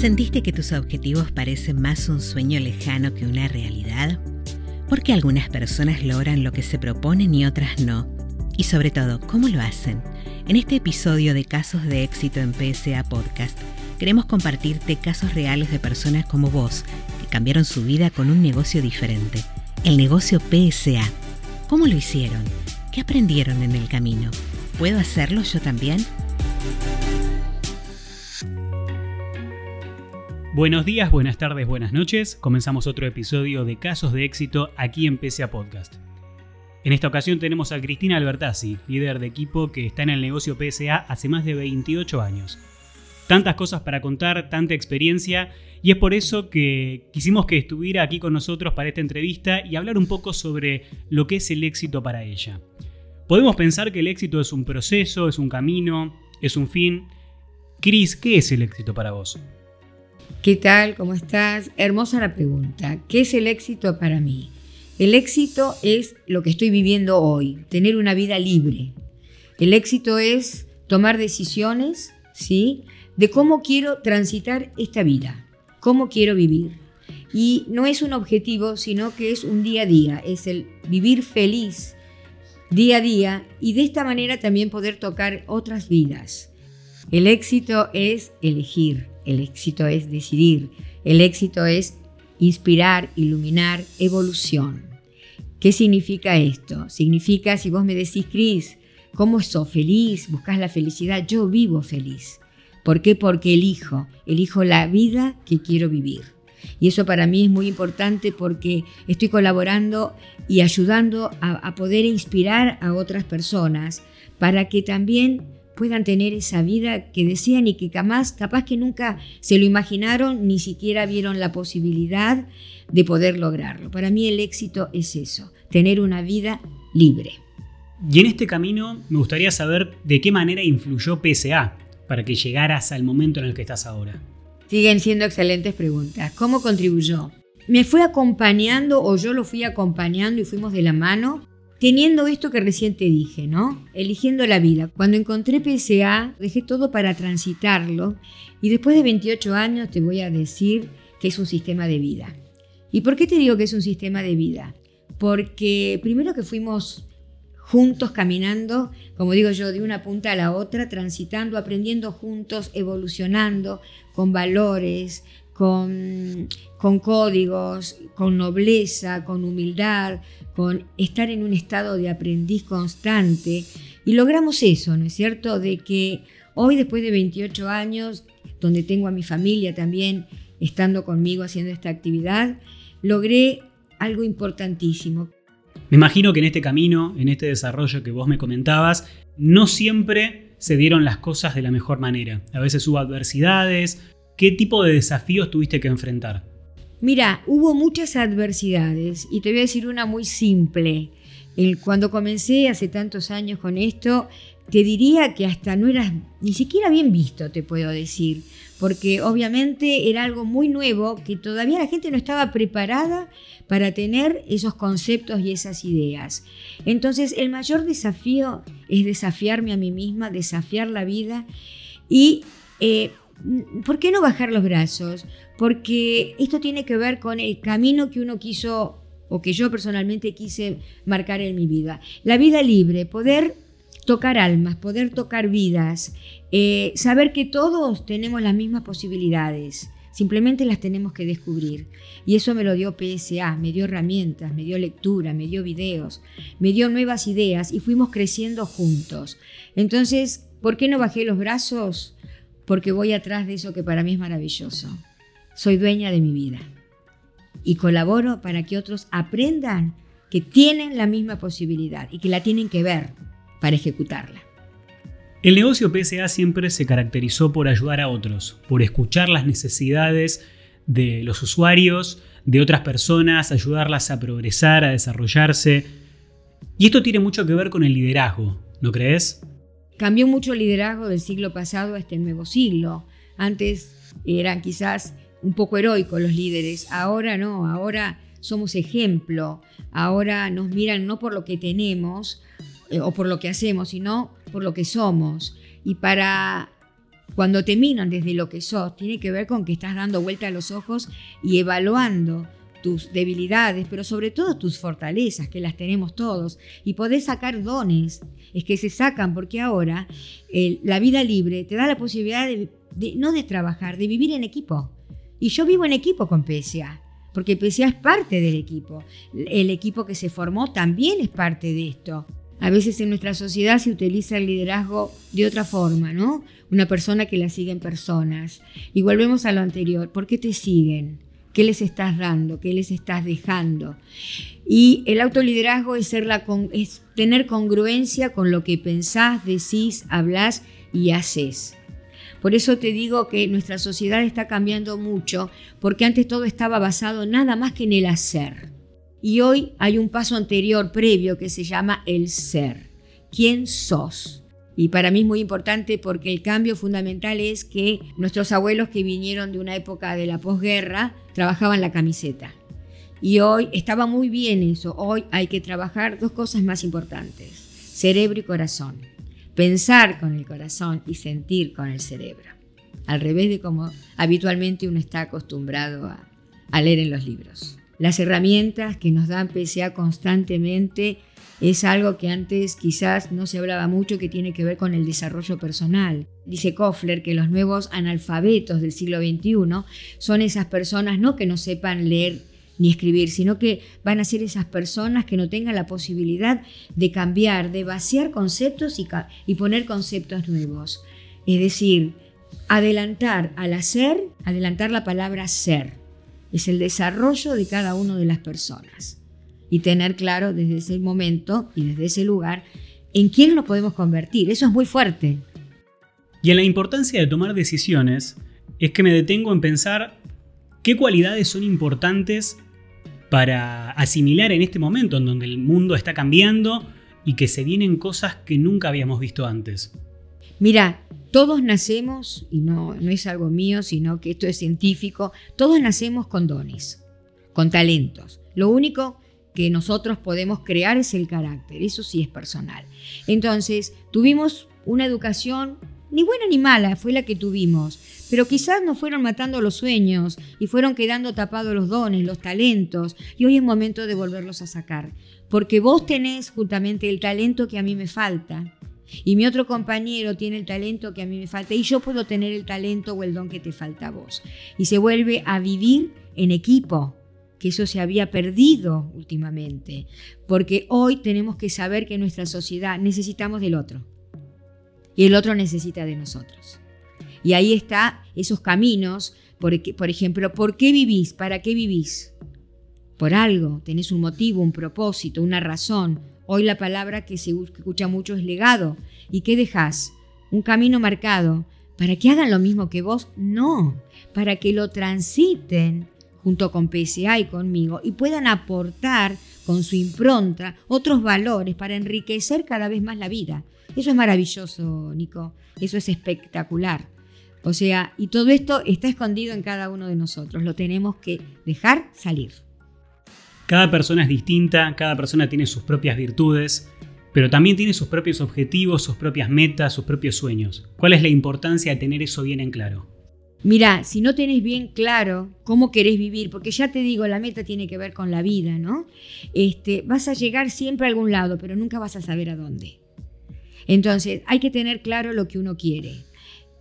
¿Sentiste que tus objetivos parecen más un sueño lejano que una realidad? ¿Por qué algunas personas logran lo que se proponen y otras no? Y sobre todo, ¿cómo lo hacen? En este episodio de Casos de Éxito en PSA Podcast, queremos compartirte casos reales de personas como vos que cambiaron su vida con un negocio diferente, el negocio PSA. ¿Cómo lo hicieron? ¿Qué aprendieron en el camino? ¿Puedo hacerlo yo también? Buenos días, buenas tardes, buenas noches. Comenzamos otro episodio de Casos de Éxito aquí en PSA Podcast. En esta ocasión tenemos a Cristina Albertazzi, líder de equipo que está en el negocio PSA hace más de 28 años. Tantas cosas para contar, tanta experiencia, y es por eso que quisimos que estuviera aquí con nosotros para esta entrevista y hablar un poco sobre lo que es el éxito para ella. Podemos pensar que el éxito es un proceso, es un camino, es un fin. Cris, ¿qué es el éxito para vos? ¿Qué tal? ¿Cómo estás? Hermosa la pregunta. ¿Qué es el éxito para mí? El éxito es lo que estoy viviendo hoy, tener una vida libre. El éxito es tomar decisiones, ¿sí? De cómo quiero transitar esta vida, cómo quiero vivir. Y no es un objetivo, sino que es un día a día, es el vivir feliz día a día y de esta manera también poder tocar otras vidas. El éxito es elegir, el éxito es decidir. El éxito es inspirar, iluminar, evolución. ¿Qué significa esto? Significa, si vos me decís, Cris, ¿cómo sos feliz? ¿Buscas la felicidad? Yo vivo feliz. ¿Por qué? Porque elijo, elijo la vida que quiero vivir. Y eso para mí es muy importante porque estoy colaborando y ayudando a, a poder inspirar a otras personas para que también puedan tener esa vida que desean y que jamás, capaz que nunca se lo imaginaron, ni siquiera vieron la posibilidad de poder lograrlo. Para mí el éxito es eso, tener una vida libre. Y en este camino me gustaría saber de qué manera influyó PSA para que llegaras al momento en el que estás ahora. Siguen siendo excelentes preguntas. ¿Cómo contribuyó? Me fue acompañando o yo lo fui acompañando y fuimos de la mano teniendo esto que recién te dije, ¿no? Eligiendo la vida. Cuando encontré PSA, dejé todo para transitarlo y después de 28 años te voy a decir que es un sistema de vida. ¿Y por qué te digo que es un sistema de vida? Porque primero que fuimos juntos caminando, como digo yo, de una punta a la otra, transitando, aprendiendo juntos, evolucionando, con valores, con, códigos, con nobleza, con humildad, con estar en un estado de aprendiz constante. Y logramos eso, ¿no es cierto? De que hoy, después de 28 años, donde tengo a mi familia también estando conmigo haciendo esta actividad, logré algo importantísimo. Me imagino que en este camino, en este desarrollo que vos me comentabas, no siempre se dieron las cosas de la mejor manera. A veces hubo adversidades, ¿Qué tipo de desafíos tuviste que enfrentar? Mira, hubo muchas adversidades y te voy a decir una muy simple. cuando comencé hace tantos años con esto, te diría que hasta no eras ni siquiera bien visto, te puedo decir, porque obviamente era algo muy nuevo que todavía la gente no estaba preparada para tener esos conceptos y esas ideas. Entonces, el mayor desafío es desafiarme a mí misma, desafiar la vida y eh, ¿Por qué no bajar los brazos? Porque esto tiene que ver con el camino que uno quiso o que yo personalmente quise marcar en mi vida. La vida libre, poder tocar almas, poder tocar vidas, eh, saber que todos tenemos las mismas posibilidades, simplemente las tenemos que descubrir. Y eso me lo dio PSA, me dio herramientas, me dio lectura, me dio videos, me dio nuevas ideas y fuimos creciendo juntos. Entonces, ¿por qué no bajé los brazos? Porque voy atrás de eso que para mí es maravilloso. Soy dueña de mi vida y colaboro para que otros aprendan que tienen la misma posibilidad y que la tienen que ver para ejecutarla. El negocio PSA siempre se caracterizó por ayudar a otros, por escuchar las necesidades de los usuarios, de otras personas, ayudarlas a progresar, a desarrollarse. Y esto tiene mucho que ver con el liderazgo, ¿no crees? Cambió mucho el liderazgo del siglo pasado a este nuevo siglo. Antes eran quizás un poco heroicos los líderes, ahora no, ahora somos ejemplo, ahora nos miran no por lo que tenemos eh, o por lo que hacemos, sino por lo que somos. Y para Cuando te miran desde lo que sos, tiene que ver con que estás dando vuelta a los ojos y evaluando tus debilidades, pero sobre todo tus fortalezas, que las tenemos todos, y podés sacar dones, es que se sacan porque ahora la vida libre te da la posibilidad de, no de trabajar, de vivir en equipo. Y yo vivo en equipo con PSA, porque PSA es parte del equipo. El equipo que se formó también es parte de esto. A veces en nuestra sociedad se utiliza el liderazgo de otra forma, ¿no? Una persona que la siguen personas. Y volvemos a lo anterior. ¿Por qué te siguen? ¿Qué les estás dando? ¿Qué les estás dejando? Y el autoliderazgo es, ser la es tener congruencia con lo que pensás, decís, hablas y haces. Por eso te digo que nuestra sociedad está cambiando mucho, porque antes todo estaba basado nada más que en el hacer. Y hoy hay un paso anterior, previo, que se llama el ser. ¿Quién sos? Y para mí es muy importante porque el cambio fundamental es que nuestros abuelos que vinieron de una época de la posguerra trabajaban la camiseta. Y hoy estaba muy bien eso. Hoy hay que trabajar dos cosas más importantes, cerebro y corazón. Pensar con el corazón y sentir con el cerebro. Al revés de como habitualmente uno está acostumbrado a, leer en los libros. Las herramientas que nos dan PSA constantemente es algo que antes quizás no se hablaba mucho que tiene que ver con el desarrollo personal. Dice Koffler que los nuevos analfabetos del siglo XXI son esas personas no que no sepan leer ni escribir, sino que van a ser esas personas que no tengan la posibilidad de cambiar, de vaciar conceptos y, y poner conceptos nuevos. Es decir, adelantar al hacer, adelantar la palabra ser es el desarrollo de cada una de las personas. Y tener claro desde ese momento y desde ese lugar en quién nos podemos convertir. Eso es muy fuerte. Y en la importancia de tomar decisiones es que me detengo en pensar qué cualidades son importantes para asimilar en este momento en donde el mundo está cambiando y que se vienen cosas que nunca habíamos visto antes. Mira, todos nacemos, y no, no es algo mío, sino que esto es científico, todos nacemos con dones, con talentos. Lo único que nosotros podemos crear es el carácter, eso sí es personal. Entonces, tuvimos una educación, ni buena ni mala, fue la que tuvimos, pero quizás nos fueron matando los sueños y fueron quedando tapados los dones, los talentos, y hoy es momento de volverlos a sacar, porque vos tenés justamente el talento que a mí me falta, y mi otro compañero tiene el talento que a mí me falta y yo puedo tener el talento o el don que te falta a vos. Y se vuelve a vivir en equipo, que eso se había perdido últimamente, porque hoy tenemos que saber que en nuestra sociedad necesitamos del otro y el otro necesita de nosotros. Y ahí está esos caminos, por, por ejemplo, ¿por qué vivís? ¿Para qué vivís? Por algo, tenés un motivo, un propósito, una razón, Hoy la palabra que se escucha mucho es legado. ¿Y qué dejas? Un camino marcado. ¿Para que hagan lo mismo que vos? No, para que lo transiten junto con PSA y conmigo y puedan aportar con su impronta otros valores para enriquecer cada vez más la vida. Eso es maravilloso, Nico. Eso es espectacular. O sea, y todo esto está escondido en cada uno de nosotros. Lo tenemos que dejar salir. Cada persona es distinta, cada persona tiene sus propias virtudes, pero también tiene sus propios objetivos, sus propias metas, sus propios sueños. ¿Cuál es la importancia de tener eso bien en claro? Mira, si no tenés bien claro cómo querés vivir, porque ya te digo, la meta tiene que ver con la vida, ¿no? Este, vas a llegar siempre a algún lado, pero nunca vas a saber a dónde. Entonces, hay que tener claro lo que uno quiere.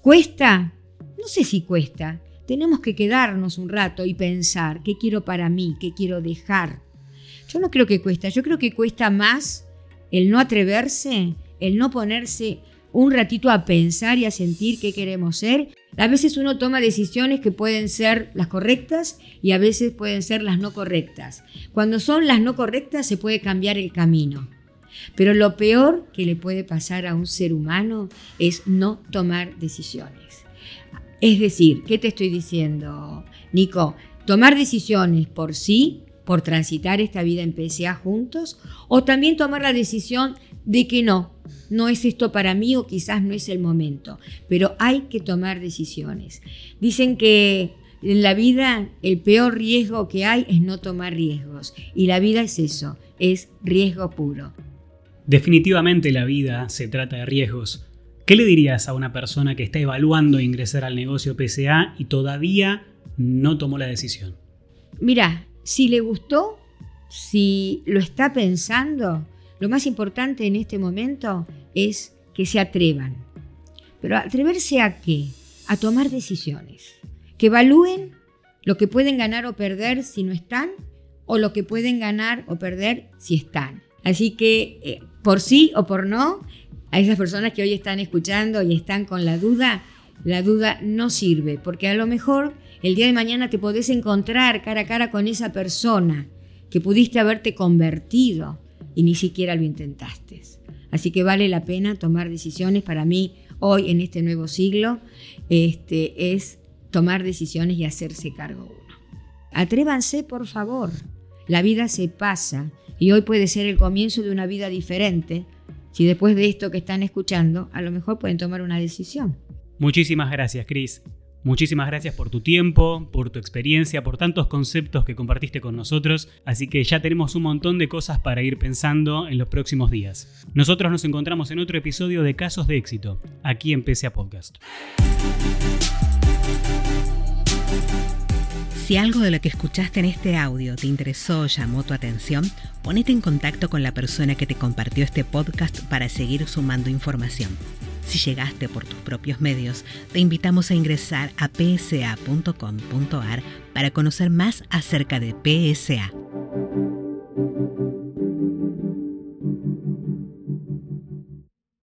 ¿Cuesta? No sé si cuesta, tenemos que quedarnos un rato y pensar qué quiero para mí, qué quiero dejar. Yo no creo que cuesta, yo creo que cuesta más el no atreverse, el no ponerse un ratito a pensar y a sentir qué queremos ser. A veces uno toma decisiones que pueden ser las correctas y a veces pueden ser las no correctas. Cuando son las no correctas se puede cambiar el camino. Pero lo peor que le puede pasar a un ser humano es no tomar decisiones. Es decir, ¿qué te estoy diciendo, Nico? Tomar decisiones por sí, por transitar esta vida en PSA juntos, o también tomar la decisión de que no, no es esto para mí o quizás no es el momento, pero hay que tomar decisiones. Dicen que en la vida el peor riesgo que hay es no tomar riesgos y la vida es eso, es riesgo puro. Definitivamente la vida se trata de riesgos ¿Qué le dirías a una persona que está evaluando ingresar al negocio PSA y todavía no tomó la decisión? Mira, si le gustó, si lo está pensando, lo más importante en este momento es que se atrevan. Pero atreverse a qué? A tomar decisiones. Que evalúen lo que pueden ganar o perder si no están o lo que pueden ganar o perder si están. Así que eh, por sí o por no, a esas personas que hoy están escuchando y están con la duda, la duda no sirve, porque a lo mejor el día de mañana te podés encontrar cara a cara con esa persona que pudiste haberte convertido y ni siquiera lo intentaste. Así que vale la pena tomar decisiones. Para mí, hoy en este nuevo siglo, este, es tomar decisiones y hacerse cargo uno. Atrévanse, por favor. La vida se pasa y hoy puede ser el comienzo de una vida diferente. Si después de esto que están escuchando, a lo mejor pueden tomar una decisión. Muchísimas gracias, Cris. Muchísimas gracias por tu tiempo, por tu experiencia, por tantos conceptos que compartiste con nosotros, así que ya tenemos un montón de cosas para ir pensando en los próximos días. Nosotros nos encontramos en otro episodio de Casos de Éxito, aquí en PSA Podcast. Si algo de lo que escuchaste en este audio te interesó o llamó tu atención, ponete en contacto con la persona que te compartió este podcast para seguir sumando información. Si llegaste por tus propios medios, te invitamos a ingresar a psa.com.ar para conocer más acerca de PSA.